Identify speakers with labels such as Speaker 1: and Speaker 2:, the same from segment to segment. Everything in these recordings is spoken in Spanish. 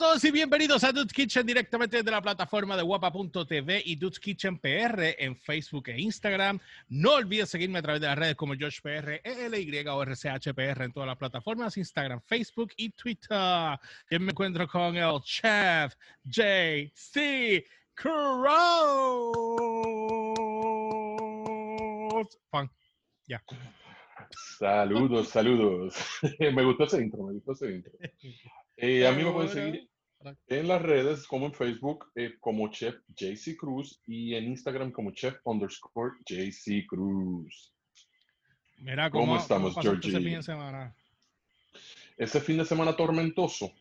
Speaker 1: todos y bienvenidos a Dude's Kitchen directamente desde la plataforma de guapa.tv y Dude's Kitchen PR en Facebook e Instagram. No olvides seguirme a través de las redes como Josh PR, ELY o RCHPR en todas las plataformas, Instagram, Facebook y Twitter. Yo me encuentro con el chef JC Cross. Ya.
Speaker 2: Saludos, saludos. me gustó ese intro, me gustó ese intro. Eh, a mí me pueden seguir en las redes como en Facebook eh, como Chef JC Cruz y en Instagram como Chef underscore JC Cruz.
Speaker 1: Mira, ¿cómo, estamos, Georgie? Ese fin de semana?
Speaker 2: Ese fin de semana tormentoso.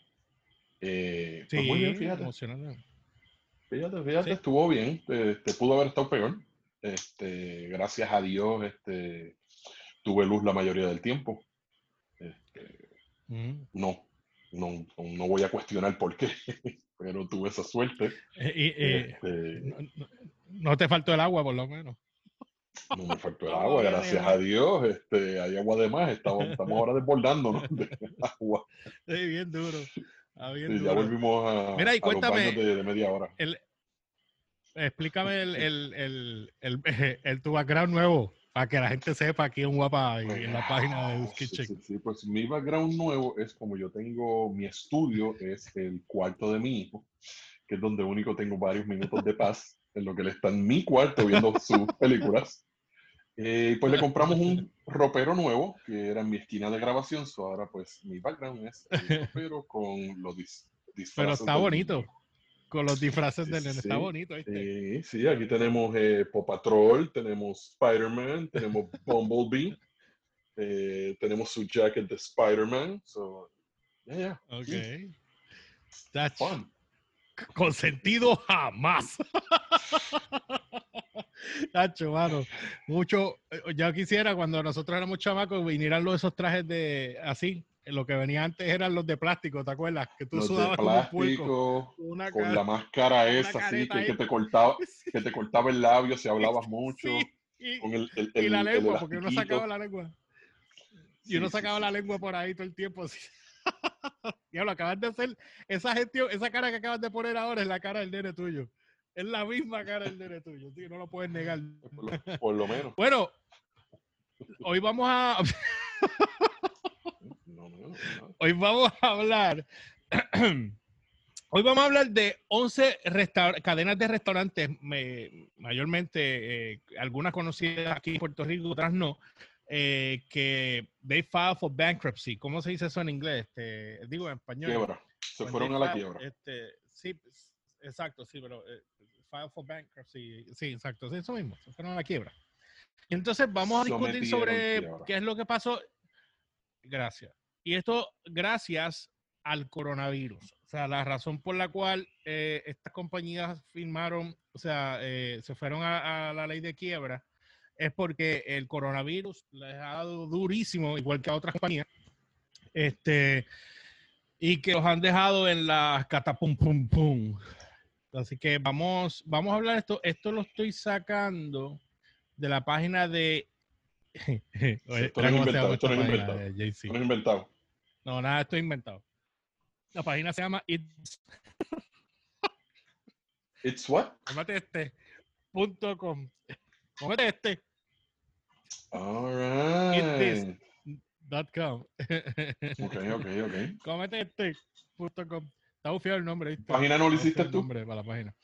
Speaker 2: Eh, pues muy bien, fíjate. Fíjate, fíjate, estuvo bien. Este, pudo haber estado peor. Este, gracias a Dios, este, tuve luz la mayoría del tiempo. Este, mm. No, no, no voy a cuestionar por qué, pero tuve esa suerte.
Speaker 1: Eh, eh, este, no, te faltó el agua, por lo menos.
Speaker 2: No me faltó el agua, gracias a Dios. Este, hay agua de más, estamos, estamos ahora desbordándonos de agua.
Speaker 1: Sí, bien duro. Ah,
Speaker 2: ya volvimos a,
Speaker 1: Mira, y cuéntame,
Speaker 2: de, media hora.
Speaker 1: explícame el, el, el, el, el, tu background nuevo. Para que la gente sepa aquí en Guapa en la página de Kitchen.
Speaker 2: Sí, sí, pues mi background nuevo es como yo tengo mi estudio, es el cuarto de mi hijo, que es donde único tengo varios minutos de paz, en lo que él está en mi cuarto viendo sus películas. Eh, pues le compramos un ropero nuevo, que era en mi esquina de grabación, so ahora pues mi background es el ropero con los disfraces.
Speaker 1: Pero está bonito con los disfraces de nene. Está bonito.
Speaker 2: Sí, sí, aquí tenemos eh, Pop Patrol, tenemos Spider-Man, tenemos Bumblebee, eh, tenemos su jacket de Spider-Man. So, yeah, yeah.
Speaker 1: Ok. That's fun. Con sentido jamás. Tacho, mano. Mucho. Eh, ya quisiera cuando nosotros éramos chamacos vinieran los esos trajes de así, lo que venía antes eran los de plástico, ¿te acuerdas? Que tú
Speaker 2: los sudabas de plástico, con la máscara esa, así, que, te cortaba, que te cortaba el labio si hablabas mucho.
Speaker 1: y, con el, el, y la lengua, porque uno sacaba la lengua. Y uno sacaba la lengua por ahí todo el tiempo. Así. lo acabas de hacer, esa gestión, esa cara que acabas de poner ahora es la cara del nene tuyo. Es la misma cara del nene tuyo, tío, no lo puedes negar.
Speaker 2: Por lo, por lo menos.
Speaker 1: Bueno, hoy vamos a... Hoy vamos a hablar. Hoy vamos a hablar de 11 cadenas de restaurantes, mayormente eh, algunas conocidas aquí en Puerto Rico, otras no, eh, que they filed for bankruptcy. ¿Cómo se dice eso en inglés? Este, digo en español.
Speaker 2: Quiebra. Se fueron a la quiebra.
Speaker 1: Este, sí, exacto, sí, pero eh, filed for bankruptcy. Sí, exacto, eso mismo. Se fueron a la quiebra. Entonces vamos a discutir sobre qué es lo que pasó. Gracias. Y esto gracias al coronavirus. O sea, la razón por la cual eh, estas compañías firmaron, o sea, eh, se fueron a, la ley de quiebra, es porque el coronavirus les ha dado durísimo, igual que a otras compañías, este, y que los han dejado en la catapum pum pum. Así que vamos, vamos a hablar de esto. Esto lo estoy sacando de la página de
Speaker 2: esto no es inventado, esto no es inventado. No es inventado.
Speaker 1: No, nada, esto es inventado. La página se llama It's.
Speaker 2: ¿It's what?
Speaker 1: Cómete este. Punto com. Cómete este.
Speaker 2: All right.
Speaker 1: Dot com.
Speaker 2: ok, ok, ok.
Speaker 1: Cómete este. Punto com. Está bufiado el nombre. ¿viste?
Speaker 2: ¿Página no lo hiciste tú?
Speaker 1: Nombre para la página.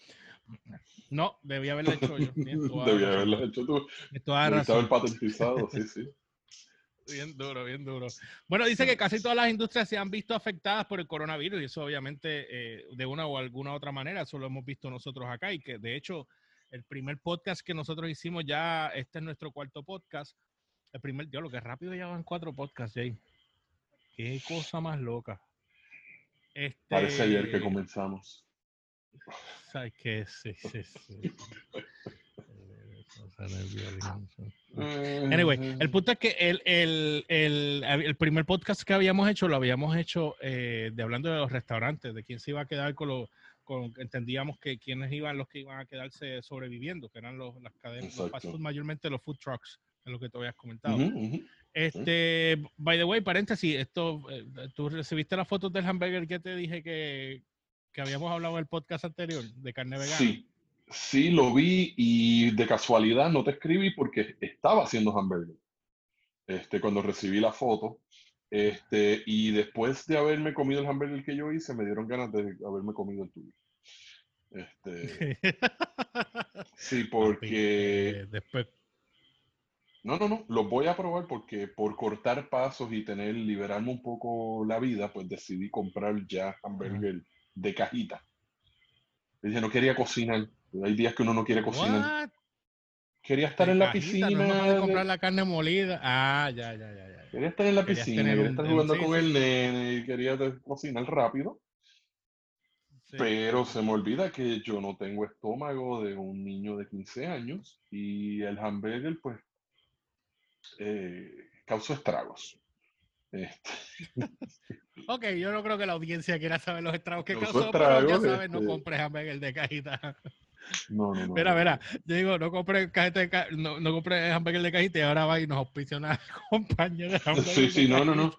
Speaker 1: No, debía haberlo hecho yo.
Speaker 2: debía haberlo hecho tú. Estaba el patentizado, sí, sí.
Speaker 1: Bien duro, bien duro. Bueno, dice que casi todas las industrias se han visto afectadas por el coronavirus y eso obviamente eh, de una o alguna otra manera, eso lo hemos visto nosotros acá y que de hecho el primer podcast que nosotros hicimos ya, este es nuestro cuarto podcast, el primer, lo que rápido ya van cuatro podcasts, Jay. Qué cosa más loca.
Speaker 2: Este, Parece ayer que comenzamos.
Speaker 1: ¿Sabes qué? Sí, sí, sí. Anyway, el punto es que el, el, el, el, primer podcast que habíamos hecho lo habíamos hecho eh, de hablando de los restaurantes, de quién se iba a quedar con los, con, entendíamos que quiénes iban los que iban a quedarse sobreviviendo, que eran los, las cadenas, los mayormente los food trucks, es lo que te habías comentado. Este, by the way, paréntesis, esto, eh, tú recibiste las fotos del hamburger que te dije que, que habíamos hablado en el podcast anterior de carne vegana.
Speaker 2: Sí, sí, lo vi y de casualidad no te escribí porque estaba haciendo hamburger. Este, cuando recibí la foto. Este, y después de haberme comido el hamburger que yo hice, me dieron ganas de haberme comido el tuyo. Este, sí, porque
Speaker 1: eh, después
Speaker 2: no, no, no, lo voy a probar porque por cortar pasos y tener, liberarme un poco la vida, pues decidí comprar ya hamburger de cajita. dije, no quería cocinar. Hay días que uno no quiere cocinar. Quería estar en la piscina.
Speaker 1: No comprar la carne molida. Ah, ya, ya, ya. ya.
Speaker 2: Quería estar en la piscina, quería estar jugando con el nene y quería cocinar rápido. Pero se me olvida que yo no tengo estómago de un niño de 15 años y el hamburger, pues, eh, causó estragos. Este.
Speaker 1: ok, yo no creo que la audiencia quiera saber los estragos que causó, pero ya sabes, no este compres hamburger de cajita.
Speaker 2: No, no, no.
Speaker 1: Mira, mira, yo digo, no compres cajita no, no compres hamburger de cajita y ahora va y nos auspicia una compañía de hamburger.
Speaker 2: Sí, sí, no, no, no.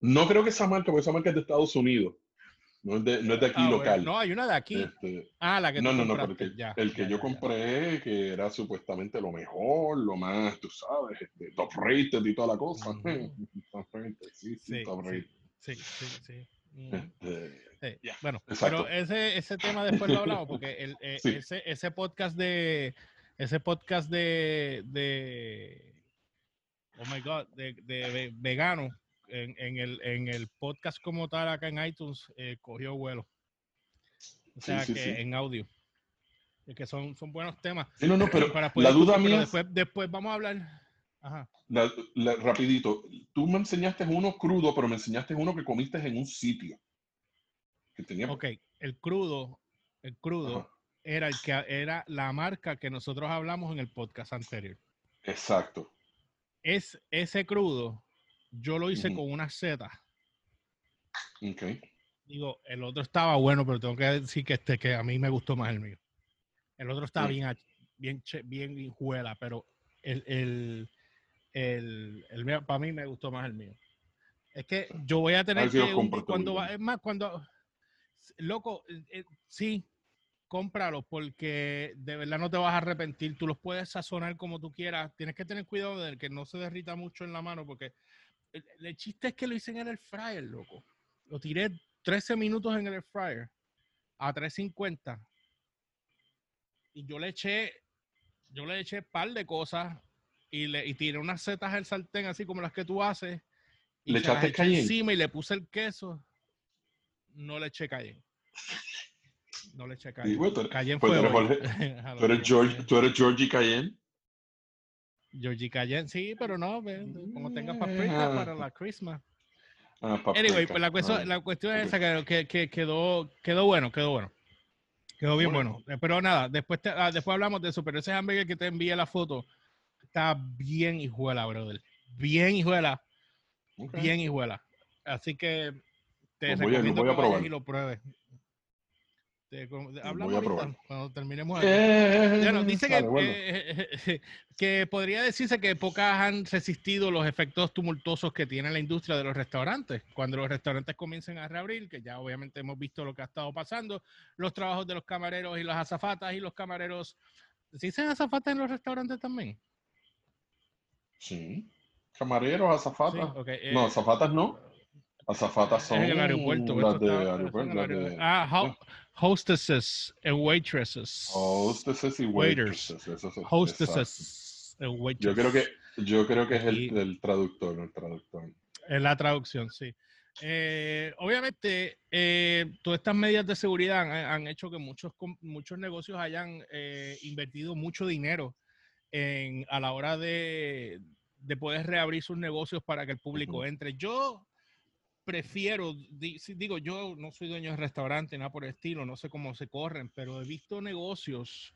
Speaker 2: No creo que esa marca, porque esa marca es de Estados Unidos. No es de, no es de aquí ah, local.
Speaker 1: no, hay una de aquí.
Speaker 2: Este,
Speaker 1: ah, la que
Speaker 2: No, no, no, porque el que yo compré, que era supuestamente lo mejor, lo más, tú sabes, este, top rated y toda la cosa. top sí, sí, rated.
Speaker 1: Sí, sí, sí. Mm. Este, bueno, pero ese, ese tema después lo hablamos porque el, eh, ese, ese podcast de ese podcast de, de oh my god, de, de vegano en, el, en el podcast como tal acá en iTunes eh, cogió vuelo. O sea que en audio. Es que son, son buenos temas.
Speaker 2: no, no, pero la duda mía.
Speaker 1: Después, después vamos a hablar. Ajá.
Speaker 2: rapidito, tú me enseñaste uno crudo, pero me enseñaste uno que comiste en un sitio. Que tenía...
Speaker 1: Ok, el crudo, el crudo era el que era la marca que nosotros hablamos en el podcast anterior.
Speaker 2: Exacto.
Speaker 1: Es ese crudo yo lo hice con una Z.
Speaker 2: Ok.
Speaker 1: Digo, el otro estaba bueno, pero tengo que decir que este que a mí me gustó más el mío. El otro estaba bien, bien, bien hijuela, pero el, el, el, el mío, para mí me gustó más el mío. Es que yo voy a tener que, cuando va, es más, cuando, loco, eh, sí, cómpralo porque de verdad no te vas a arrepentir. Tú los puedes sazonar como tú quieras. Tienes que tener cuidado de que no se derrita mucho en la mano porque el, chiste es que lo hice en el fryer, loco. Lo tiré 13 minutos en el fryer a 350 y yo le eché yo le eché un par de cosas y le y tiré unas setas al sartén así como las que tú haces y
Speaker 2: le echaste cayenne
Speaker 1: encima y le puse el queso no le eché cayenne. No le eché cayenne, cayenne
Speaker 2: fue tú eres, George, tú eres Georgie Cayenne.
Speaker 1: Georgie Cayenne, sí, pero no, como tenga paprika mm. para la Christmas. Ah, anyway, pues la cuestión, la cuestión es esa que, que, quedó, quedó bueno, quedó bueno. Quedó bien bueno. Eh, pero nada, después, ah, después hablamos de eso, pero ese hamburger que te envié la foto está bien hijuela, brother. Bien hijuela. Bien hijuela. Así que te pues recomiendo que y lo pruebes. hablamos ahorita, cuando terminemos. Eh, dice que, eh, que podría decirse que pocas han resistido los efectos tumultuosos que tiene la industria de los restaurantes. Cuando los restaurantes comiencen a reabrir, que ya obviamente hemos visto lo que ha estado pasando, los trabajos de los camareros y las azafatas y los camareros. ¿Sí dicen azafatas en los restaurantes también?
Speaker 2: Sí. Camareros, azafatas. no, eh, azafatas no. Azafatas son
Speaker 1: en el aeropuerto.
Speaker 2: Las de aeropuerto.
Speaker 1: Ah, hostesses and waitresses.
Speaker 2: Hostesses y waitresses.
Speaker 1: hostesses and waitresses.
Speaker 2: Yo creo que, yo creo que es el, el traductor, el traductor.
Speaker 1: Es la traducción, sí. Eh, obviamente, eh, todas estas medidas de seguridad han, hecho que muchos, muchos negocios hayan eh, invertido mucho dinero en, a la hora de, de, poder reabrir sus negocios para que el público entre. Yo prefiero, digo, yo no soy dueño de restaurante, nada por el estilo, no sé cómo se corren, pero he visto negocios,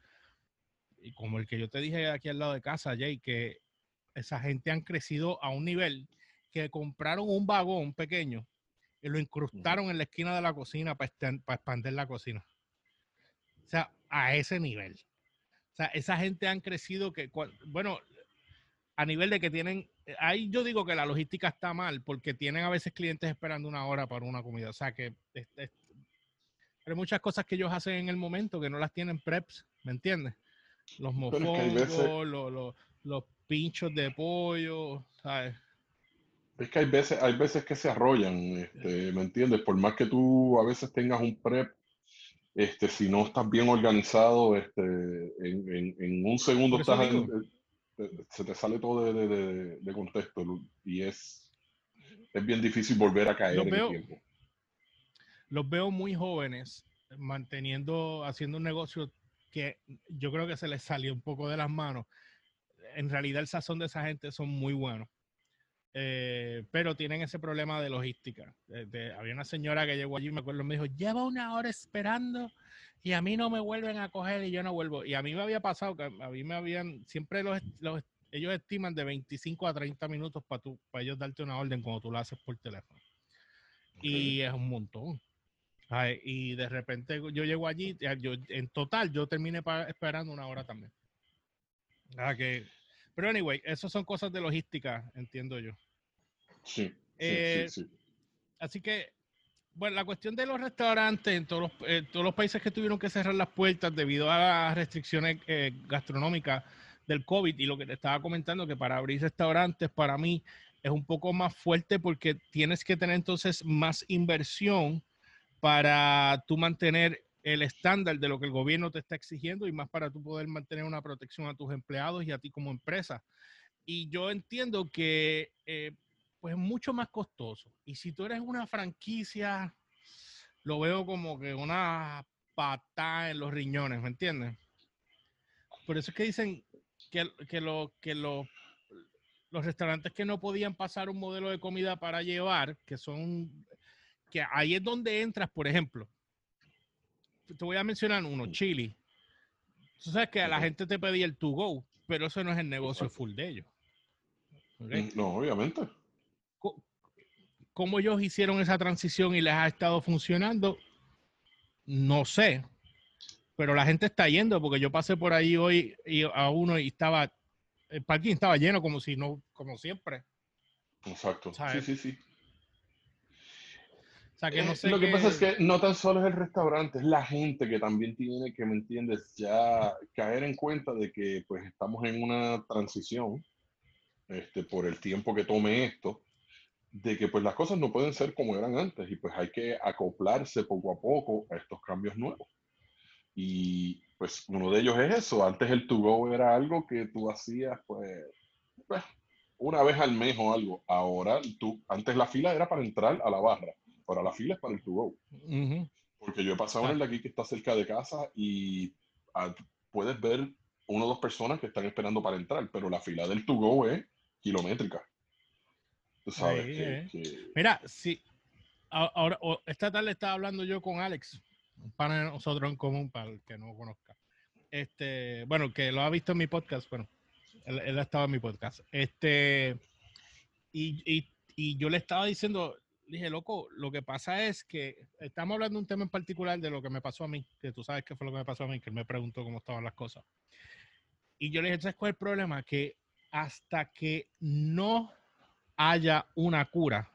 Speaker 1: y como el que yo te dije aquí al lado de casa, Jay, que esa gente han crecido a un nivel que compraron un vagón pequeño y lo incrustaron en la esquina de la cocina para, para expandir la cocina. O sea, a ese nivel. O sea, esa gente han crecido que, bueno, a nivel de que tienen, eh, ahí yo digo que la logística está mal porque tienen a veces clientes esperando una hora para una comida. O sea que, hay muchas cosas que ellos hacen en el momento que no las tienen preps, ¿me entiendes? Los mofongos, los, los, pinchos de pollo, ¿sabes?
Speaker 2: Es que hay veces, hay veces que se arrollan, este, ¿me entiendes? Por más que tú a veces tengas un prep, este, si no estás bien organizado, este, en, en, un segundo estás se te sale todo de, de, de, contexto y es, es bien difícil volver a caer en el tiempo.
Speaker 1: Los veo muy jóvenes manteniendo, haciendo un negocio que yo creo que se les salió un poco de las manos. En realidad el sazón de esa gente son muy buenos. Eh, pero tienen ese problema de logística. había una señora que llegó allí, me acuerdo, me dijo, lleva una hora esperando y a mí no me vuelven a coger y yo no vuelvo. Y a mí me había pasado que a mí me habían, siempre los, ellos estiman de 25 a 30 minutos para para ellos darte una orden cuando tú la haces por teléfono. Y es un montón. y de repente yo llego allí, yo, en total yo terminé esperando una hora también. que, pero anyway, eso son cosas de logística, entiendo yo.
Speaker 2: Sí, sí,
Speaker 1: eh,
Speaker 2: sí.
Speaker 1: Así que bueno, la cuestión de los restaurantes en todos los, países que tuvieron que cerrar las puertas debido a las restricciones eh, gastronómicas del COVID y lo que te estaba comentando, que para abrir restaurantes para mí es un poco más fuerte porque tienes que tener entonces más inversión para tú mantener el estándar de lo que el gobierno te está exigiendo y más para tú poder mantener una protección a tus empleados y a ti como empresa. Y yo entiendo que eh, pues es mucho más costoso. Y si tú eres una franquicia, lo veo como que una patada en los riñones, ¿me entiendes? Por eso es que dicen que, que, lo, que los restaurantes que no podían pasar un modelo de comida para llevar, que son, que ahí es donde entras, por ejemplo. Te voy a mencionar uno, Chili. Tú sabes que a la gente te pedía el to go, pero eso no es el negocio full de ellos.
Speaker 2: Mm, no, obviamente
Speaker 1: cómo ellos hicieron esa transición y les ha estado funcionando, no sé. Pero la gente está yendo porque yo pasé por ahí hoy y a uno y estaba, el parking estaba lleno como si no, como siempre.
Speaker 2: Exacto. Sí, sí, sí.
Speaker 1: O sea, que no eh,
Speaker 2: lo que pasa es que no tan solo es el restaurante, es la gente que también tiene que, ¿me entiendes? Ya caer en cuenta de que pues estamos en una transición este, por el tiempo que tome esto de que pues las cosas no pueden ser como eran antes y pues hay que acoplarse poco a poco a estos cambios nuevos. Y pues uno de ellos es eso. Antes el to go era algo que tú hacías pues, pues una vez al mes o algo. Ahora tú, antes la fila era para entrar a la barra. Ahora la fila es para el to go. Porque yo he pasado en el de aquí que está cerca de casa y ah, puedes ver una o dos personas que están esperando para entrar, pero la fila del to go es kilométrica.
Speaker 1: Mira, si ahora esta tarde estaba hablando yo con Alex, un pana de nosotros en común para el que no conozca. Este, bueno, que lo ha visto en mi podcast, bueno, él, ha estado en mi podcast. Este, y, yo le estaba diciendo, dije, loco, lo que pasa es que estamos hablando de un tema en particular de lo que me pasó a mí, que tú sabes qué fue lo que me pasó a mí, que él me preguntó cómo estaban las cosas. Y yo le dije, ¿sabes cuál es el problema? Que hasta que no haya una cura,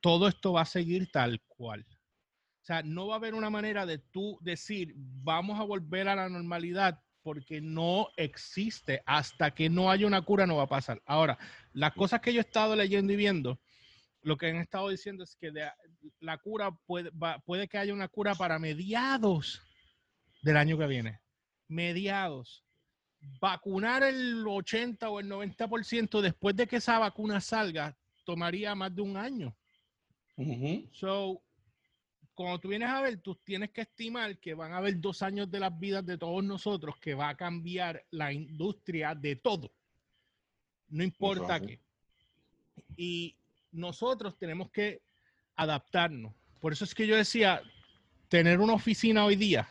Speaker 1: todo esto va a seguir tal cual. O sea, no va a haber una manera de tú decir, vamos a volver a la normalidad porque no existe. Hasta que no haya una cura no va a pasar. Ahora, las cosas que yo he estado leyendo y viendo, lo que han estado diciendo es que la cura puede, puede que haya una cura para mediados del año que viene. Mediados vacunar el 80 o el 90% después de que esa vacuna salga tomaría más de un año. So, cuando tú vienes a ver, tú tienes que estimar que van a haber dos años de las vidas de todos nosotros que va a cambiar la industria de todo. No importa qué. Y nosotros tenemos que adaptarnos. Por eso es que yo decía, tener una oficina hoy día,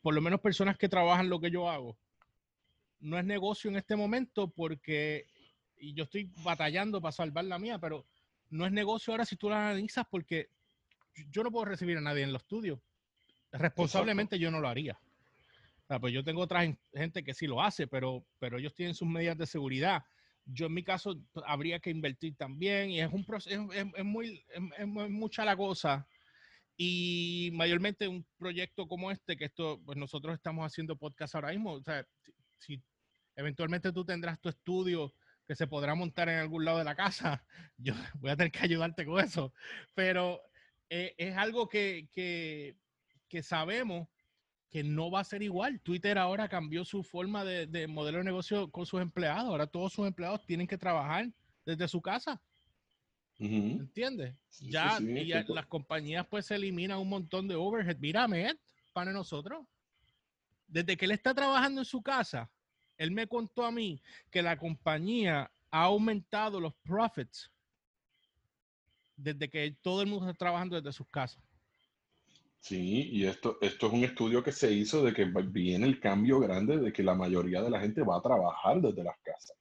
Speaker 1: por lo menos personas que trabajan lo que yo hago, no es negocio en este momento porque, y yo estoy batallando para salvar la mía, pero no es negocio ahora si tú la analizas porque yo no puedo recibir a nadie en los estudios. Responsablemente yo no lo haría. pues yo tengo otra gente que sí lo hace, pero, pero ellos tienen sus medidas de seguridad. Yo en mi caso habría que invertir también y es un proceso, es, muy, es, mucha la cosa Y mayormente un proyecto como este, que esto, pues nosotros estamos haciendo podcast ahora mismo, o sea, si, eventualmente tú tendrás tu estudio que se podrá montar en algún lado de la casa, yo voy a tener que ayudarte con eso, pero eh, es algo que, que, que sabemos que no va a ser igual. Twitter ahora cambió su forma de, modelo de negocio con sus empleados. Ahora todos sus empleados tienen que trabajar desde su casa. ¿Entiendes? ya y las compañías pues se eliminan un montón de overhead. Mírame, para nosotros. Desde que él está trabajando en su casa, él me contó a mí que la compañía ha aumentado los profits desde que todo el mundo está trabajando desde sus casas.
Speaker 2: Sí, y esto, esto es un estudio que se hizo de que viene el cambio grande de que la mayoría de la gente va a trabajar desde las casas.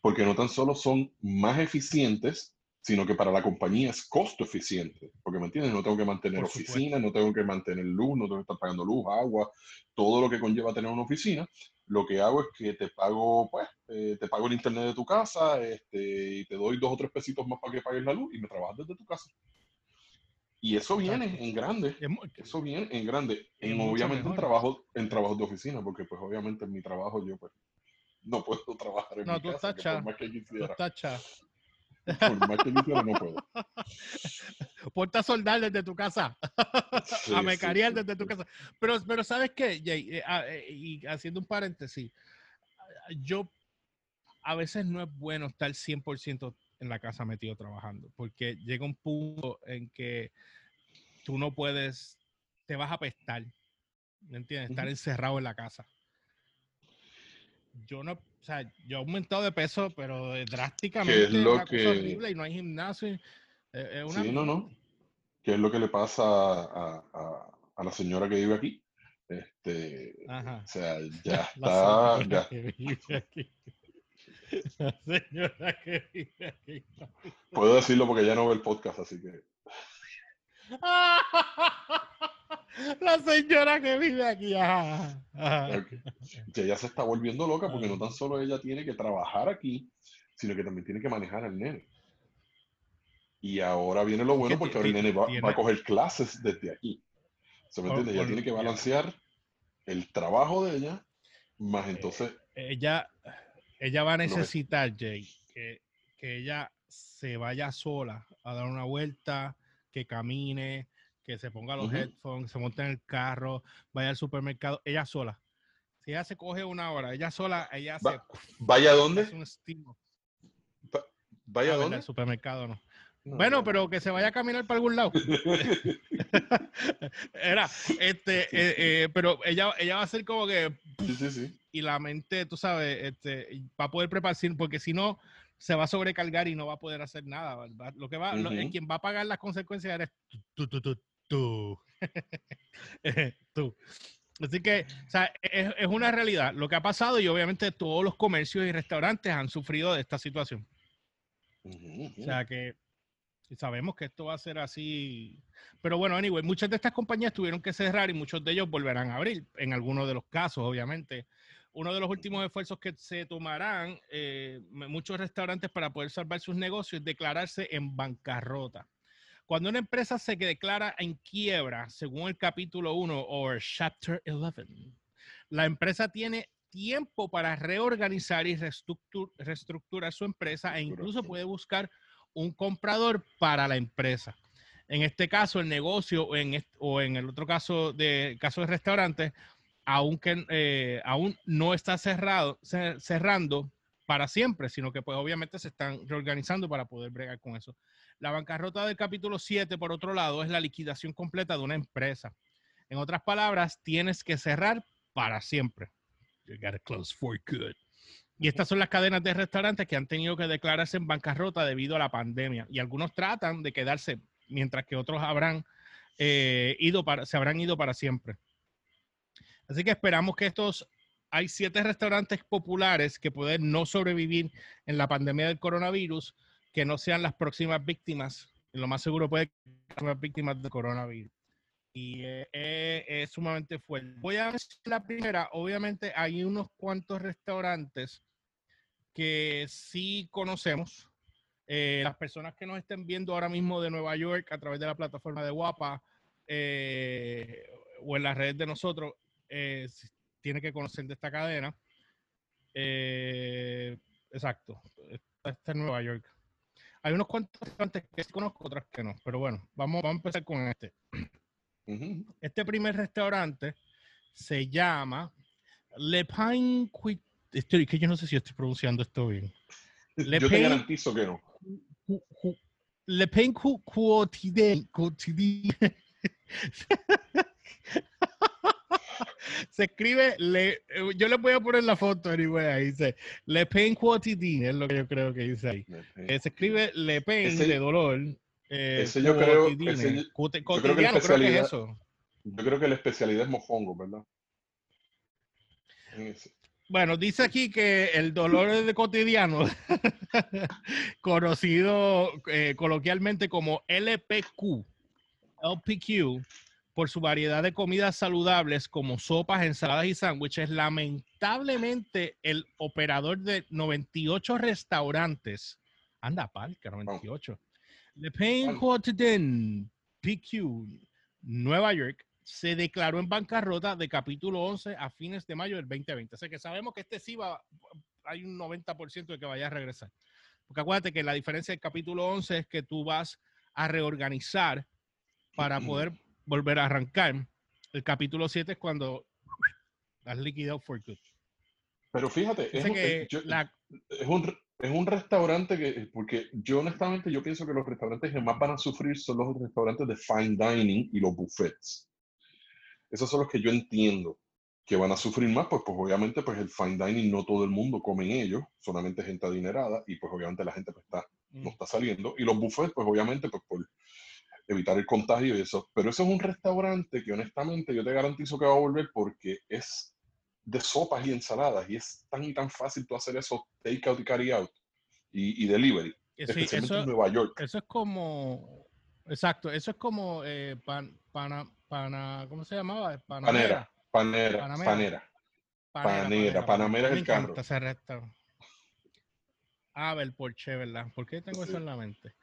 Speaker 2: Porque no tan solo son más eficientes, sino que para la compañía es costo eficiente. Porque, ¿me entiendes? No tengo que mantener oficina, no tengo que mantener luz, no tengo que estar pagando luz, agua, todo lo que conlleva tener una oficina. Lo que hago es que te pago, pues, eh, te pago el internet de tu casa este, y te doy dos o tres pesitos más para que pagues la luz y me trabajas desde tu casa. Y eso viene en grande. Eso viene en grande. En, obviamente en trabajo, en trabajos de oficina, porque pues obviamente en mi trabajo yo pues no puedo trabajar en
Speaker 1: no,
Speaker 2: mi
Speaker 1: tú
Speaker 2: casa.
Speaker 1: Estás más que quisiera.
Speaker 2: Por más que quisiera no puedo.
Speaker 1: Ponte a soldar desde tu casa. a mecariar desde tu casa. Pero, pero ¿sabes qué, Jay? Eh, ah, eh, y haciendo un paréntesis, yo a veces no es bueno estar 100% en la casa metido trabajando, porque llega un punto en que tú no puedes, te vas a pestar, ¿me entiendes? Estar encerrado en la casa. Yo no, o sea, yo he aumentado de peso, pero drásticamente.
Speaker 2: es lo que...
Speaker 1: horrible y no hay gimnasio.
Speaker 2: Es Sí, no, no. ¿Qué es lo que le pasa a, a, la señora que vive aquí? Este, o sea, ya está. Ya.
Speaker 1: La señora que vive aquí.
Speaker 2: Puedo decirlo porque ya no ve el podcast, así que.
Speaker 1: La señora que vive aquí.
Speaker 2: Que ella se está volviendo loca porque no tan solo ella tiene que trabajar aquí, sino que también tiene que manejar al nene. Y ahora viene lo bueno porque ahora el nene va, a coger clases desde aquí. ¿Se me entiende? Ella tiene que balancear el trabajo de ella, más entonces.
Speaker 1: Ella, ella va a necesitar, Jay, que, que ella se vaya sola a dar una vuelta, que camine, que se ponga los headphones, se monte en el carro, vaya al supermercado, ella sola. Si ella se coge una hora, ella sola, ella se...
Speaker 2: ¿Vaya a dónde?
Speaker 1: Es un estimo.
Speaker 2: ¿Vaya a dónde?
Speaker 1: Al supermercado no. bueno, pero que se vaya a caminar para algún lado. Era, este, eh, eh, pero ella, ella va a ser como que.
Speaker 2: Sí, sí, sí
Speaker 1: y la mente, tú sabes, este, va a poder prepararse, porque si no, se va a sobrecargar y no va a poder hacer nada. Lo que va, quien va a pagar las consecuencias eres tú, tú, tú, tú. tú. Así que, o sea, es, es, una realidad lo que ha pasado y obviamente todos los comercios y restaurantes han sufrido de esta situación. O sea que sabemos que esto va a ser así. Pero bueno, anyway, muchas de estas compañías tuvieron que cerrar y muchos de ellos volverán a abrir, en algunos de los casos, obviamente uno de los últimos esfuerzos que se tomarán eh, muchos restaurantes para poder salvar sus negocios es declararse en bancarrota. Cuando una empresa se declara en quiebra, según el capítulo 1 o chapter 11, la empresa tiene tiempo para reorganizar y reestructurar su empresa e incluso puede buscar un comprador para la empresa. En este caso, el negocio o en, o en el otro caso de caso de restaurantes, aunque eh, aún no está cerrado, cerrando para siempre, sino que pues obviamente se están reorganizando para poder bregar con eso. La bancarrota del capítulo 7, por otro lado, es la liquidación completa de una empresa. En otras palabras, tienes que cerrar para siempre. You gotta close for good. Y estas son las cadenas de restaurantes que han tenido que declararse en bancarrota debido a la pandemia. Y algunos tratan de quedarse, mientras que otros eh, se habrán ido para siempre. Así que esperamos que estos, hay siete restaurantes populares que pueden no sobrevivir en la pandemia del coronavirus, que no sean las próximas víctimas. Lo más seguro puede ser las víctimas del coronavirus. Y es sumamente fuerte. Voy a ver la primera. Obviamente hay unos cuantos restaurantes que sí conocemos. Eh, las personas que nos estén viendo ahora mismo de Nueva York a través de la plataforma de Guapa, eh, o en las redes de nosotros, eh, tiene que conocer de esta cadena. Eh, exacto. Esta es Nueva York. Hay unos cuantos restaurantes que sí conozco, otros que no. Pero bueno, vamos, vamos a empezar con este. Este primer restaurante se llama Le Pain Estoy, que yo no sé si estoy pronunciando esto bien.
Speaker 2: Le yo te garantizo que no.
Speaker 1: Le Pain Quotidien. se escribe, le, yo le voy a poner la foto, anyway, ahí dice, Le Pain Quotidien, es lo que yo creo que dice ahí. Eh, se escribe Le Pain de dolor.
Speaker 2: Eh, ese yo creo, ese, yo creo que la especialidad, eso. Yo creo que la especialidad es mojongo, ¿verdad?
Speaker 1: Bueno, dice aquí que el dolor de cotidiano, conocido eh, coloquialmente como LPQ, LPQ, por su variedad de comidas saludables como sopas, ensaladas y sándwiches, lamentablemente el operador de 98 restaurantes, anda palca, 98, Le Pain Quotidien, PQ, Nueva York, se declaró en bancarrota de capítulo 11 a fines de mayo del 2020. O sea que sabemos que este sí va, hay un 90% de que vaya a regresar. Porque acuérdate que la diferencia del capítulo 11 es que tú vas a reorganizar para poder volver a arrancar. El capítulo 7 es cuando has liquidado for good.
Speaker 2: Pero fíjate, es, un, es, un, restaurante que, porque yo honestamente yo pienso que los restaurantes que más van a sufrir son los restaurantes de fine dining y los buffets. Esos son los que yo entiendo que van a sufrir más, pues, pues obviamente pues el fine dining no todo el mundo come en ellos, solamente gente adinerada y pues obviamente la gente pues, está, no mm. está saliendo. Y los buffets pues obviamente pues por evitar el contagio y eso. Pero eso es un restaurante que honestamente yo te garantizo que va a volver porque es de sopas y ensaladas y es tan y tan fácil tú hacer eso take out y carry out y, delivery. especialmente en Nueva York.
Speaker 1: Eso es como, exacto, eso es como eh, pan, pana, Pana, ¿cómo se llamaba?
Speaker 2: Panamera. Panera. Panamera. Panera. Panera. Panamera es el carro.
Speaker 1: Ah, el Porsche, ¿verdad? ¿Por qué tengo eso en la mente?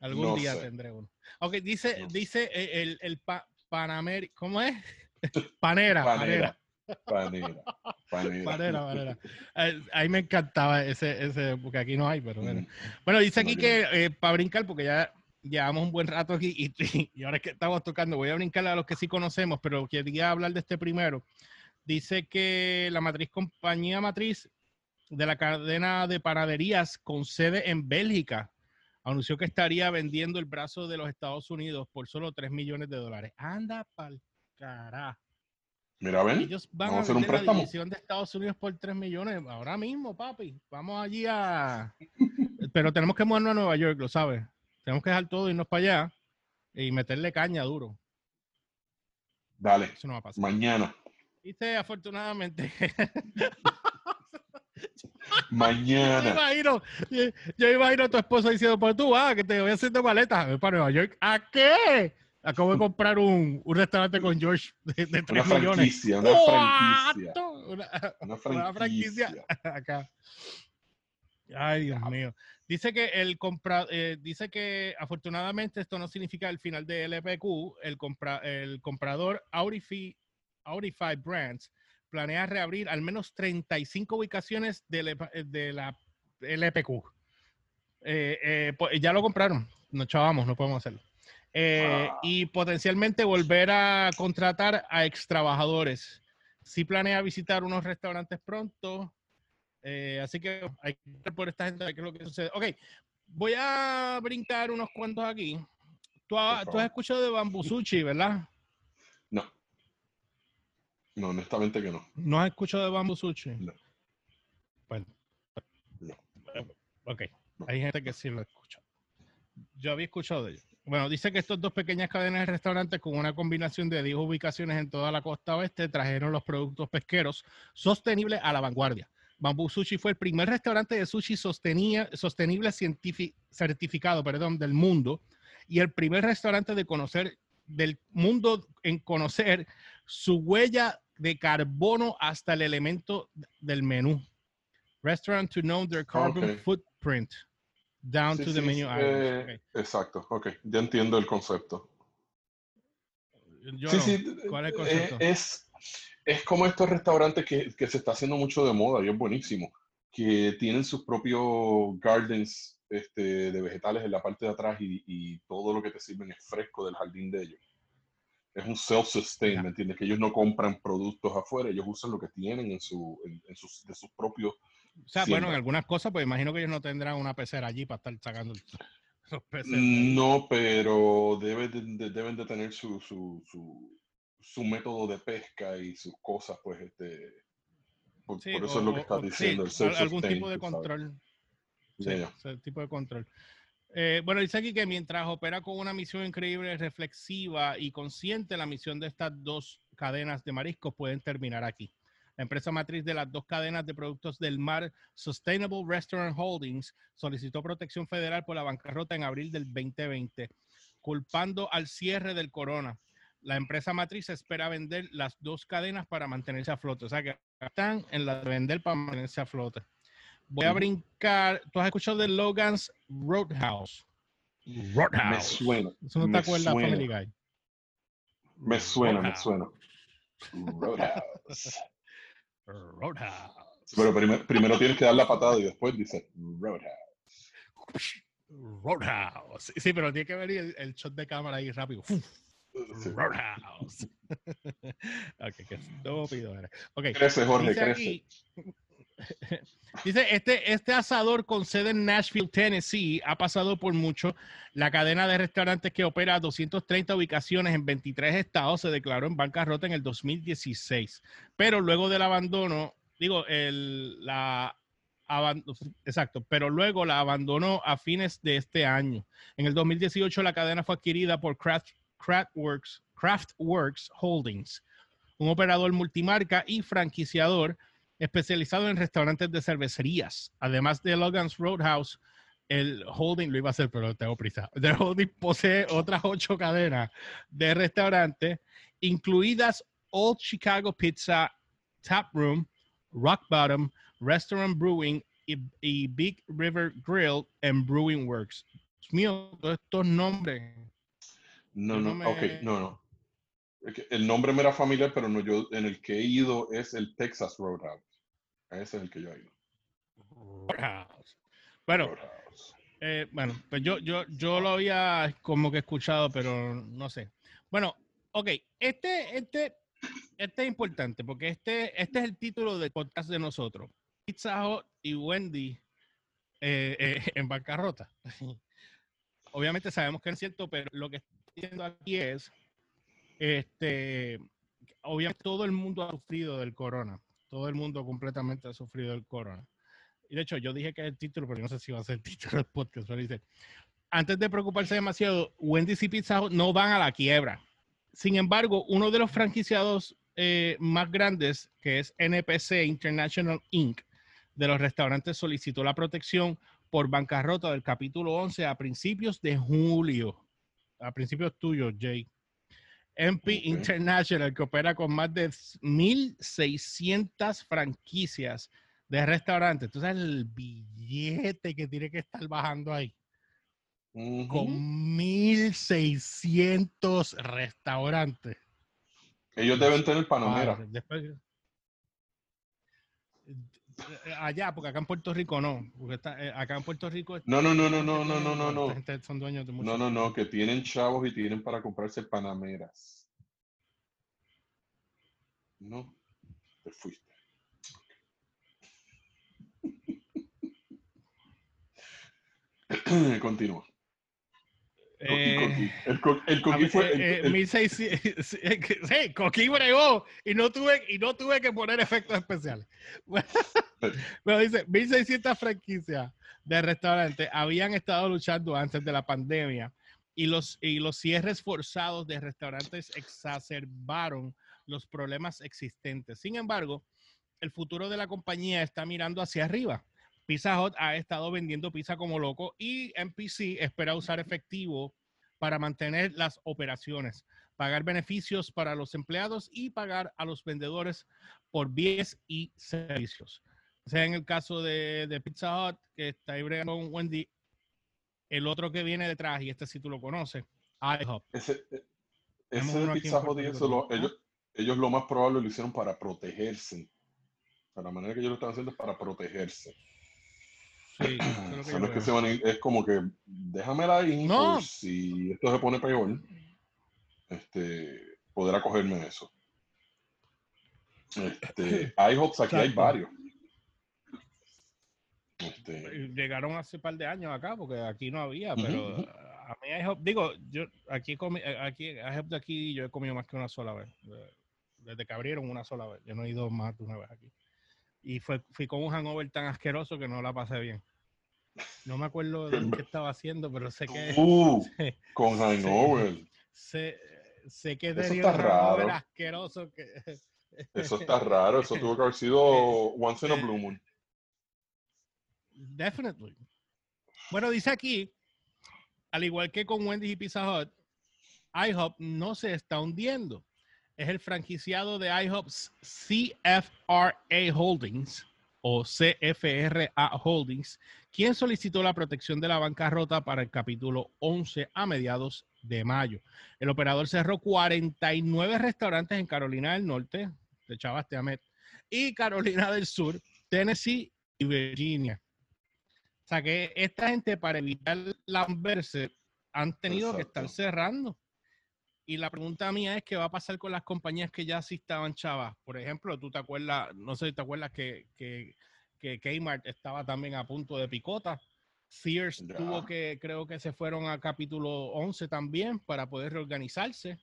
Speaker 1: Algún día tendré uno. Ok, dice, dice eh, el, el pa, Panamera, ¿cómo es? Panera. Panera. Panera. Panera. Panera, panera. Eh, ahí me encantaba ese, ese, porque aquí no hay, pero bueno. Bueno, dice aquí que eh, para brincar, porque ya llevamos un buen rato aquí y, y, ahora que estamos tocando, voy a brincar a los que sí conocemos, pero quería hablar de este primero. Dice que la matriz compañía matriz de la cadena de panaderías con sede en Bélgica anunció que estaría vendiendo el brazo de los Estados Unidos por solo 3 millones de dólares. Anda pa'l carajo.
Speaker 2: Mira, ven.
Speaker 1: Ellos van a hacer un préstamo. La de Estados Unidos por 3 millones. Ahora mismo, papi. Vamos allí a. Pero tenemos que movernos a Nueva York, lo sabes. Tenemos que dejar todo, irnos para allá y meterle caña duro.
Speaker 2: Dale. Eso no va a pasar. Mañana.
Speaker 1: Dice, afortunadamente.
Speaker 2: Mañana.
Speaker 1: Yo imagino, yo imagino a tu esposa diciendo, pues tú, ah, que te voy haciendo maletas para Nueva York. ¿A qué? Acabo de comprar un, un restaurante con George de, de 3 una
Speaker 2: franquicia,
Speaker 1: Una
Speaker 2: franquicia,
Speaker 1: una, franquicia. Una franquicia acá. Ay, Dios mío. Dice que el compra, eh, dice que afortunadamente esto no significa el final de LPQ. El, compra, el comprador Audify, Audify Brands planea reabrir al menos 35 ubicaciones de, de la LPQ. Eh, eh, pues, ya lo compraron. No chavamos, no podemos hacerlo. Y potencialmente volver a contratar a ex trabajadores. Si planea visitar unos restaurantes pronto, eh, así que hay que ver por esta gente qué es lo que sucede. Ok, voy a brincar unos cuantos aquí. Tú, has escuchado de Bamboo Sushi, ¿verdad?
Speaker 2: No. No, honestamente que no.
Speaker 1: ¿No has escuchado de Bamboo Sushi?
Speaker 2: No.
Speaker 1: Bueno. No. Ok, hay gente que sí lo escucha. Yo había escuchado de ellos. Bueno, dice que estas dos pequeñas cadenas de restaurantes con una combinación de 10 ubicaciones en toda la costa oeste trajeron los productos pesqueros sostenibles a la vanguardia Bamboo Sushi fue el primer restaurante de sushi sostenible certificado perdón, del mundo y el primer restaurante de conocer del mundo en conocer su huella de carbono hasta el elemento del menú. Restaurant to know their carbon footprint down to the menu
Speaker 2: eh, Exacto, ok, ya entiendo el concepto. sí, sí. ¿Cuál es el concepto? Es, es como estos restaurantes que, que, se está haciendo mucho de moda y es buenísimo, que tienen sus propios gardens este, de vegetales en la parte de atrás y, y, todo lo que te sirven es fresco del jardín de ellos. Es un self-sustain, ¿me entiendes? Que ellos no compran productos afuera, ellos usan lo que tienen en, su, en, sus, de sus propios.
Speaker 1: O sea, bueno, en algunas cosas, pues imagino que ellos no tendrán una pecera allí para estar sacando
Speaker 2: los peces. No, pero deben de, deben de tener su, su, su, su método de pesca y sus cosas, pues, este, por, eso es lo que está diciendo.
Speaker 1: Sí, algún tipo de control. Sí, ese tipo de control. Eh, bueno, dice aquí que mientras opera con una misión increíble, reflexiva y consciente, la misión de estas dos cadenas de mariscos pueden terminar aquí. La empresa matriz de las dos cadenas de productos del mar, Sustainable Restaurant Holdings, solicitó protección federal por la bancarrota en abril del 2020, culpando al cierre del corona. La empresa matriz espera vender las dos cadenas para mantenerse a flote. O sea que están en la de vender para mantenerse a flote. Voy a brincar. ¿Tú has escuchado de Logan's Roadhouse?
Speaker 2: Roadhouse. Me suena.
Speaker 1: ¿Eso no te acuerdas, Family Guy?
Speaker 2: Me suena, me suena. Roadhouse.
Speaker 1: Roadhouse.
Speaker 2: Pero primero, tienes que dar la patada y después dices Roadhouse.
Speaker 1: Roadhouse. Sí, pero tiene que venir el, shot de cámara ahí rápido. Roadhouse. ok, qué estúpido eres. Okay.
Speaker 2: Crece, Jorge, crece.
Speaker 1: Dice, este, este asador con sede en Nashville, Tennessee, ha pasado por mucho. La cadena de restaurantes que opera 230 ubicaciones en 23 estados se declaró en bancarrota en el 2016. Pero luego del abandono, digo, el, la, exacto, pero luego la abandonó a fines de este año. En el 2018 la cadena fue adquirida por Craft, Craftworks, Craftworks Holdings, un operador multimarca y franquiciador especializado en restaurantes de cervecerías. Además de Logan's Roadhouse, el holding, lo iba a hacer, pero tengo prisa. El holding posee otras ocho cadenas de restaurantes, incluidas Old Chicago Pizza, Tap Room, Rock Bottom, Restaurant Brewing y, Big River Grill and Brewing Works. Dios mío, todos estos nombres.
Speaker 2: No, no, ok, no, no. El nombre me era familiar, pero no, yo en el que he ido es el Texas Roadhouse. Ese es el que yo he ido.
Speaker 1: Bueno, eh, bueno, pues yo, yo, yo lo había como que escuchado, pero no sé. Bueno, ok, este, este, este es importante porque este, este es el título del podcast de nosotros. Pizza Hut y Wendy eh, eh, en bancarrota. Obviamente sabemos que es cierto, pero lo que estoy diciendo aquí es, este, obviamente todo el mundo ha sufrido del corona todo el mundo completamente ha sufrido el corona. Y de hecho, yo dije que es el título, pero no sé si va a ser el título del podcast. Antes de preocuparse demasiado, Wendy's y Pizza Hut no van a la quiebra. Sin embargo, uno de los franquiciados eh, más grandes, que es NPC International Inc., de los restaurantes, solicitó la protección por bancarrota del capítulo 11 a principios de julio. A principios tuyos, Jay. MP International, que opera con más de 1.600 franquicias de restaurantes. Entonces, el billete que tiene que estar bajando ahí. Con 1.600 restaurantes.
Speaker 2: Ellos deben tener Panamera. Después,
Speaker 1: eh, allá, porque acá en Puerto Rico no. Porque está, eh, acá en Puerto Rico.
Speaker 2: No, no, no, no, no, no, no, no. no. Son dueños de No, no, no, que tienen chavos y tienen para comprarse panameras. No, te fuiste. Continúa.
Speaker 1: Eh, el, coquí fue. Eh, el, sí, coquí bregó y no, tuve, y no tuve que poner efectos especiales. Pero dice: 1600 franquicias de restaurantes habían estado luchando antes de la pandemia y los, y los cierres forzados de restaurantes exacerbaron los problemas existentes. Sin embargo, el futuro de la compañía está mirando hacia arriba Pizza Hut ha estado vendiendo pizza como loco y MPC espera usar efectivo para mantener las operaciones, pagar beneficios para los empleados y pagar a los vendedores por bienes y servicios. O sea, en el caso de, Pizza Hut, que está ahí bregando con Wendy, el otro que viene detrás, y este sí tú lo conoces, IHOP.
Speaker 2: Ese, ese de Pizza Hut ellos, ellos lo más probable lo hicieron para protegerse. la manera que ellos lo están haciendo es para protegerse. Sí, es, que se van es como que déjamela ahí no. si esto se pone peor, este, poder acogerme eso. Este, IHOPs aquí hay varios.
Speaker 1: Este... Llegaron hace un par de años acá, porque aquí no había, pero a mí IHOP, digo, yo aquí, aquí IHOP de aquí yo he comido más que una sola vez. Desde que abrieron una sola vez. Yo no he ido más de una vez aquí. Y fue, fui con un hangover tan asqueroso que no la pasé bien. No me acuerdo de qué estaba haciendo, pero sé que.
Speaker 2: Uh, con hangover.
Speaker 1: Sé, sé, que tenía Eso está raro. asqueroso que.
Speaker 2: Eso está raro. Eso tuvo que haber sido Once in a Blue Moon.
Speaker 1: Definitely. Bueno, dice aquí, al igual que con Wendy's y Pizza Hut, IHOP no se está hundiendo. Es el franquiciado de IHOP's CFRA Holdings o CFRA Holdings, quien solicitó la protección de la bancarrota para el capítulo 11 a mediados de mayo. El operador cerró 49 restaurantes en Carolina del Norte, de Chavaste Ahmed, y Carolina del Sur, Tennessee y Virginia. O sea que esta gente, para evitar lamberse, han tenido que estar cerrando. Y la pregunta mía es qué va a pasar con las compañías que ya sí estaban chavas. Por ejemplo, tú te acuerdas, no sé si te acuerdas que, que, que Kmart estaba también a punto de picota. Sears tuvo que, creo que se fueron a capítulo 11 también para poder reorganizarse.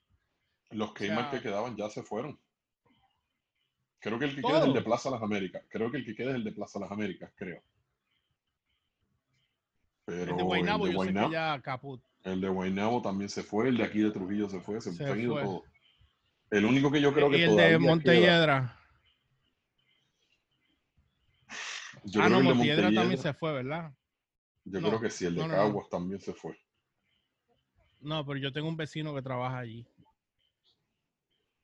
Speaker 2: Los Kmart que quedaban ya se fueron. Creo que el que queda es el de Plaza Las Américas. Creo que el que queda es el de Plaza Las Américas, creo.
Speaker 1: Pero el de Guaynabo, yo sé que ya caput.
Speaker 2: El de Guaynabo también se fue, el de aquí de Trujillo se fue, se, han ido todos. El único que yo creo que
Speaker 1: ¿Y el de Montelledra? ah, no, Montelledra también se fue, ¿verdad?
Speaker 2: Yo creo que sí, el de Caguas también se fue.
Speaker 1: No, pero yo tengo un vecino que trabaja allí.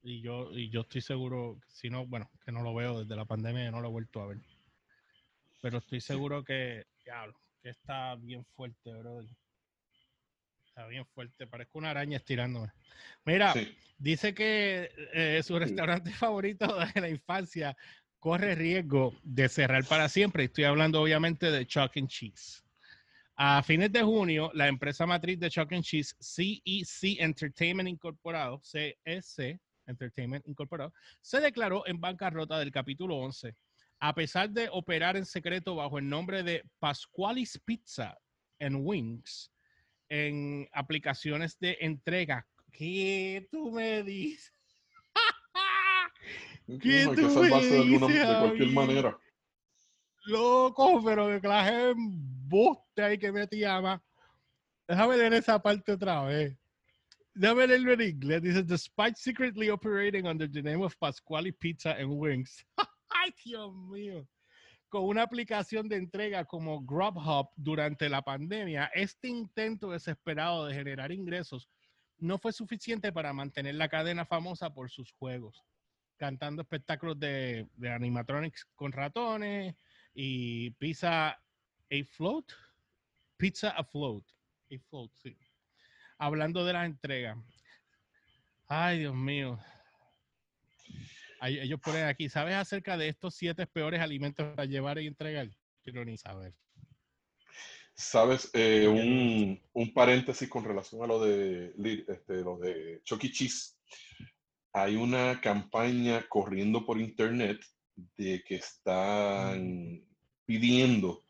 Speaker 1: Y yo, y yo estoy seguro, si no, bueno, que no lo veo desde la pandemia, no lo he vuelto a ver. Pero estoy seguro que, que está bien fuerte, bro. Está bien fuerte, parezco una araña estirándome. Mira, dice que eh, su restaurante favorito de la infancia corre riesgo de cerrar para siempre. Estoy hablando obviamente de Chuck and Cheese. A fines de junio, la empresa matriz de Chuck and Cheese, CEC Entertainment Incorporado, CEC Entertainment Incorporado, se declaró en bancarrota del capítulo 11. A pesar de operar en secreto bajo el nombre de Pasquale's Pizza and Wings, en aplicaciones de entrega. ¿Qué tú me dices?
Speaker 2: ¿Qué tú me dices? De, cualquier manera.
Speaker 1: Loco, pero que clase embuste ahí que me te llama. Déjame leer esa parte otra vez. Déjame leerlo en inglés. Dice, despite secretly operating under the name of Pasquale Pizza and Wings. Ay, Dios mío con una aplicación de entrega como Grubhub durante la pandemia, este intento desesperado de generar ingresos no fue suficiente para mantener la cadena famosa por sus juegos, cantando espectáculos de, animatronics con ratones y pizza a float, pizza a float, a float, sí. Hablando de la entrega. Ay, Dios mío ellos ponen aquí, ¿sabes acerca de estos siete peores alimentos para llevar y entregar? Quiero ni saber.
Speaker 2: Sabes, eh, un, paréntesis con relación a lo de, este, lo de Chucky e. Cheese. Hay una campaña corriendo por internet de que están pidiendo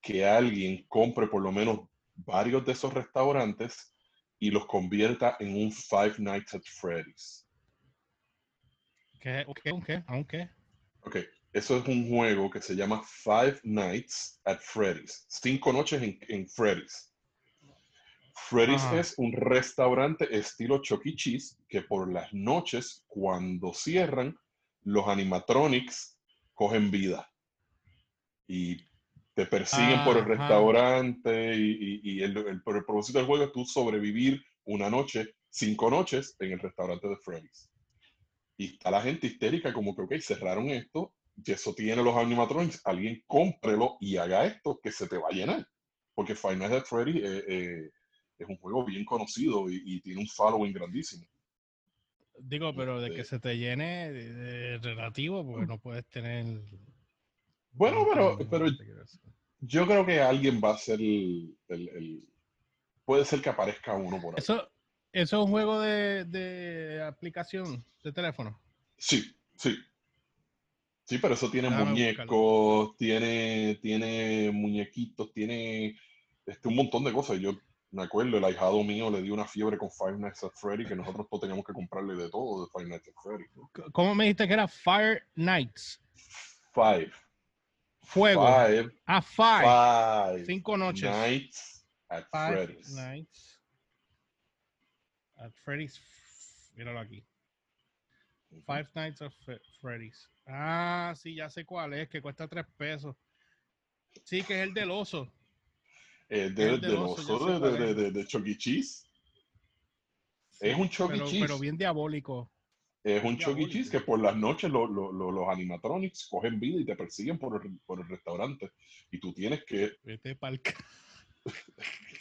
Speaker 2: que alguien compre por lo menos varios de esos restaurantes y los convierta en un Five Nights at Freddy's.
Speaker 1: ¿Qué? ¿Qué? ¿Qué?
Speaker 2: Ok, eso es un juego que se llama Five Nights at Freddy's. Cinco noches en, Freddy's. Freddy's es un restaurante estilo Chuck E. Cheese que por las noches, cuando cierran, los animatronics cogen vida y te persiguen por el restaurante y, el, el, el, propósito del juego es tú sobrevivir una noche, cinco noches en el restaurante de Freddy's. Y está la gente histérica como que, ok, cerraron esto, y eso tiene los animatronics, alguien cómprelo y haga esto que se te va a llenar. Porque Final Fantasy Freddy eh, eh, es un juego bien conocido y, tiene un following grandísimo.
Speaker 1: Digo, pero de que este se te llene de, relativo, porque no puedes tener.
Speaker 2: Bueno, pero, pero yo creo que alguien va a ser el, el, Puede ser que aparezca uno por ahí.
Speaker 1: Eso, ¿Eso es un juego de, de aplicación de teléfono?
Speaker 2: Sí, sí. Sí, pero eso tiene muñecos, tiene, tiene muñequitos, tiene este, un montón de cosas. Yo me acuerdo, el ahijado mío le dio una fiebre con Five Nights at Freddy, que nosotros todos teníamos que comprarle de todo de Five Nights at Freddy.
Speaker 1: ¿Cómo me dijiste que era Fire Nights?
Speaker 2: Five.
Speaker 1: Fuego.
Speaker 2: Five.
Speaker 1: Ah, five. Cinco noches.
Speaker 2: Nights at five Freddy's.
Speaker 1: Nights at Freddy's. Míralo aquí. Five Nights at Freddy's. Ah, sí, ya sé cuál es, que cuesta tres pesos. Sí, que es el del oso.
Speaker 2: Eh, de, del oso, de, de, de, Chucky Cheese. es un Chucky
Speaker 1: Cheese. Pero bien diabólico.
Speaker 2: Es un Chucky Cheese que por las noches los animatronics cogen vida y te persiguen por el, por el restaurante. Y tú tienes que.
Speaker 1: Vete pa'l...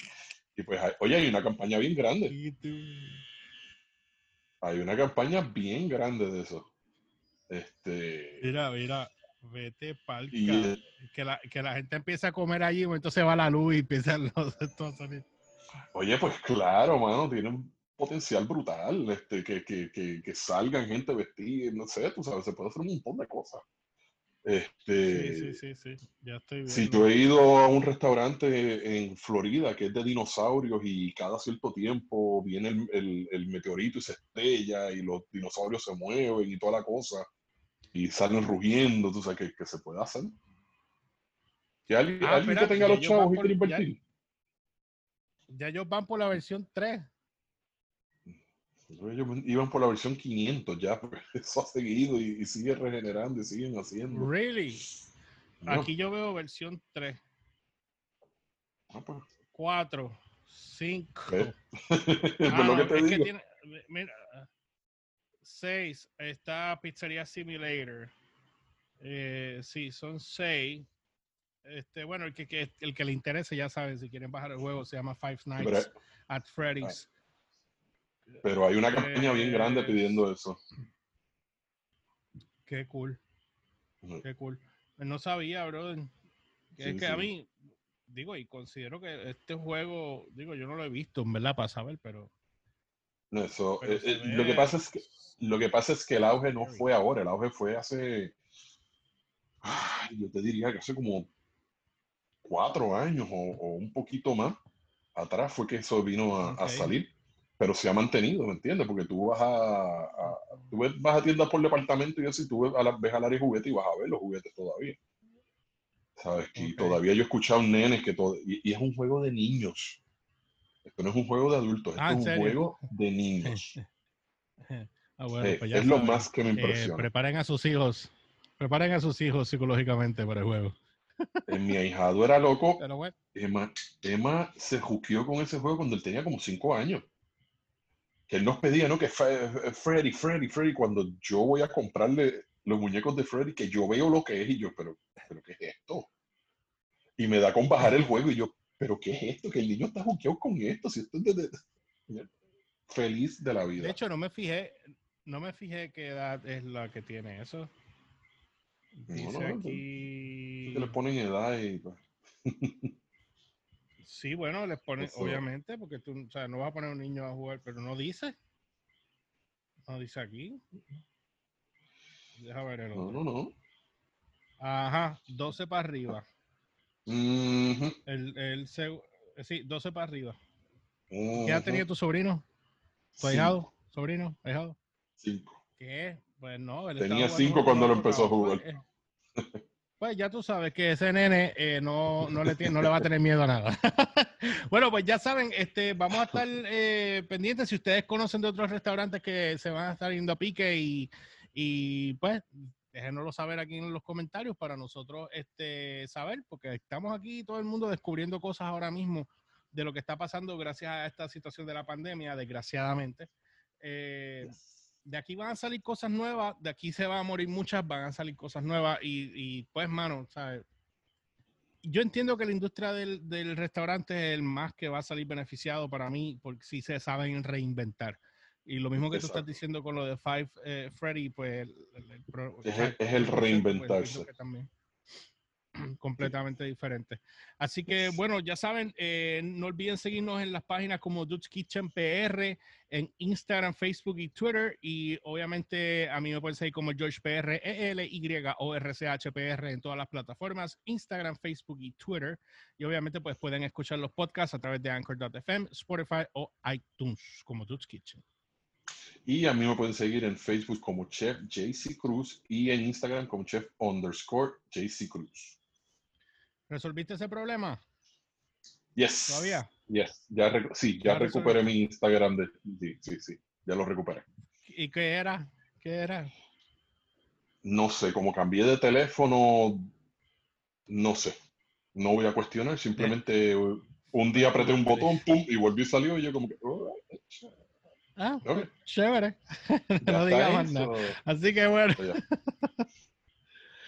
Speaker 2: y pues, oye, hay una campaña bien grande. Hay una campaña bien grande de eso. Este.
Speaker 1: Mira, mira, vete pa'l que, la, que la gente empieza a comer allí, entonces va la luz y empiezan los
Speaker 2: Oye, pues claro, mano, tiene un potencial brutal, este, que, que, que, que salgan gente vestida, no sé, tú sabes, se puede hacer un montón de cosas. Este,
Speaker 1: sí, sí, sí, sí, ya estoy viendo.
Speaker 2: Si tú he ido a un restaurante en Florida que es de dinosaurios y cada cierto tiempo viene el, el, el meteorito y se estrella y los dinosaurios se mueven y toda la cosa y salen rugiendo, tú sabes, que, que se puede hacer. Que alguien, ah, alguien que tenga los chavos y quiera invertir.
Speaker 1: Ya, ellos van por la versión 3.
Speaker 2: Ellos iban por la versión 500 ya, porque eso ha seguido y, sigue regenerando y siguen haciendo.
Speaker 1: Really? Aquí yo veo versión 3. 4, 5.
Speaker 2: lo que te digo. tiene,
Speaker 1: mira, 6 está Pizzeria Simulator. Eh, sí, son 6. Este, bueno, el que, el que le interese ya saben, si quieren bajar el juego, se llama Five Nights at Freddy's.
Speaker 2: Pero hay una campaña bien grande eh, pidiendo eso.
Speaker 1: Qué cool. Qué cool. No sabía, brother. es que a mí, digo, y considero que este juego, digo, yo no lo he visto, en verdad, para saber, pero.
Speaker 2: No, eso. Eh, lo que pasa es que lo que pasa es que el auge no fue ahora, el auge fue hace, yo te diría que hace como cuatro años o, un poquito más atrás fue que eso vino a, salir, pero se ha mantenido, ¿me entiendes? Porque tú vas a, tú vas a tiendas por departamento y así, tú ves, a la, ves al área de juguetes y vas a ver los juguetes todavía. ¿Sabes? Que todavía yo he escuchado nenes que todo, y, es un juego de niños. Esto no es un juego de adultos, esto ah, es un juego de niños.
Speaker 1: Ah, pues
Speaker 2: es lo más que me eh, impresiona.
Speaker 1: preparen a sus hijos, preparen a sus hijos psicológicamente para el juego.
Speaker 2: En mi ahijado era loco. Emma, Emma se juqueó con ese juego cuando él tenía como cinco años. Que él nos pedía, ¿no? Que Freddy, Freddy, Freddy. Cuando yo voy a comprarle los muñecos de Freddy, que yo veo lo que es y yo, pero, pero ¿qué es esto? Y me da con bajar el juego y yo, pero ¿qué es esto? Que el niño está juqueado con esto. Si esto es de... Feliz de la vida.
Speaker 1: De hecho, no me fijé, no me fijé qué edad es la que tiene eso. Dice aquí.
Speaker 2: Que le ponen edad y.
Speaker 1: Sí, bueno, les ponen, obviamente, porque tú, o sea, no vas a poner a un niño a jugar, pero no dice. No dice aquí. Deja ver el
Speaker 2: otro. No, no, no.
Speaker 1: Ajá, 12 para arriba. el, el, sí, 12 para arriba. ¿Qué ha tenido tu sobrino? ¿Tu ahijado? ¿Sobrino? ¿Ahijado?
Speaker 2: Cinco.
Speaker 1: ¿Qué? Pues no.
Speaker 2: Tenía cinco cuando lo empezó a jugar.
Speaker 1: Pues, ya tú sabes que ese nene eh, no, no, le tiene, no le va a tener miedo a nada. bueno, pues ya saben, este, vamos a estar eh, pendientes. Si ustedes conocen de otros restaurantes que se van a estar yendo a pique y, y pues déjenoslo saber aquí en los comentarios para nosotros este, saber, porque estamos aquí todo el mundo descubriendo cosas ahora mismo de lo que está pasando gracias a esta situación de la pandemia, desgraciadamente. Eh, de aquí van a salir cosas nuevas, de aquí se van a morir muchas, van a salir cosas nuevas y, pues, mano, ¿sabes? Yo entiendo que la industria del, restaurante es el más que va a salir beneficiado para mí, porque si se saben reinventar. Y lo mismo que tú estás diciendo con lo de Five eh, Freddy, pues...
Speaker 2: es, el, reinventarse.
Speaker 1: También. Completamente diferente. Así que bueno, ya saben, eh, no olviden seguirnos en las páginas como Dutch Kitchen PR en Instagram, Facebook y Twitter. Y obviamente a mí me pueden seguir como George PR, E L Y O R C H P R en todas las plataformas, Instagram, Facebook y Twitter. Y obviamente pues pueden escuchar los podcasts a través de Anchor.fm, Spotify o iTunes como Dutch Kitchen.
Speaker 2: Y a mí me pueden seguir en Facebook como Chef JC Cruz y en Instagram como Chef underscore JC Cruz.
Speaker 1: ¿Resolviste ese problema?
Speaker 2: Yes.
Speaker 1: ¿Todavía?
Speaker 2: Yes. Ya sí, ya, recuperé mi Instagram. De, sí, sí, sí. Ya lo recuperé.
Speaker 1: ¿Y qué era? ¿Qué era?
Speaker 2: No sé, como cambié de teléfono, no sé. No voy a cuestionar, simplemente un día apreté un botón, pum, y volví y salió y yo como que...
Speaker 1: ah, chévere. no digamos nada. Así que bueno.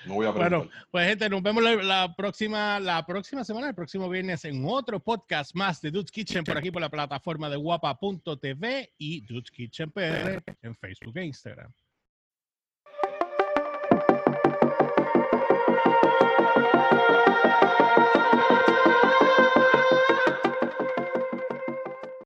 Speaker 1: Bueno, pues gente, nos vemos la, próxima, la próxima semana, el próximo viernes en otro podcast más de Dude's Kitchen por aquí por la plataforma de guapa.tv y Dude's Kitchen PR en Facebook e Instagram.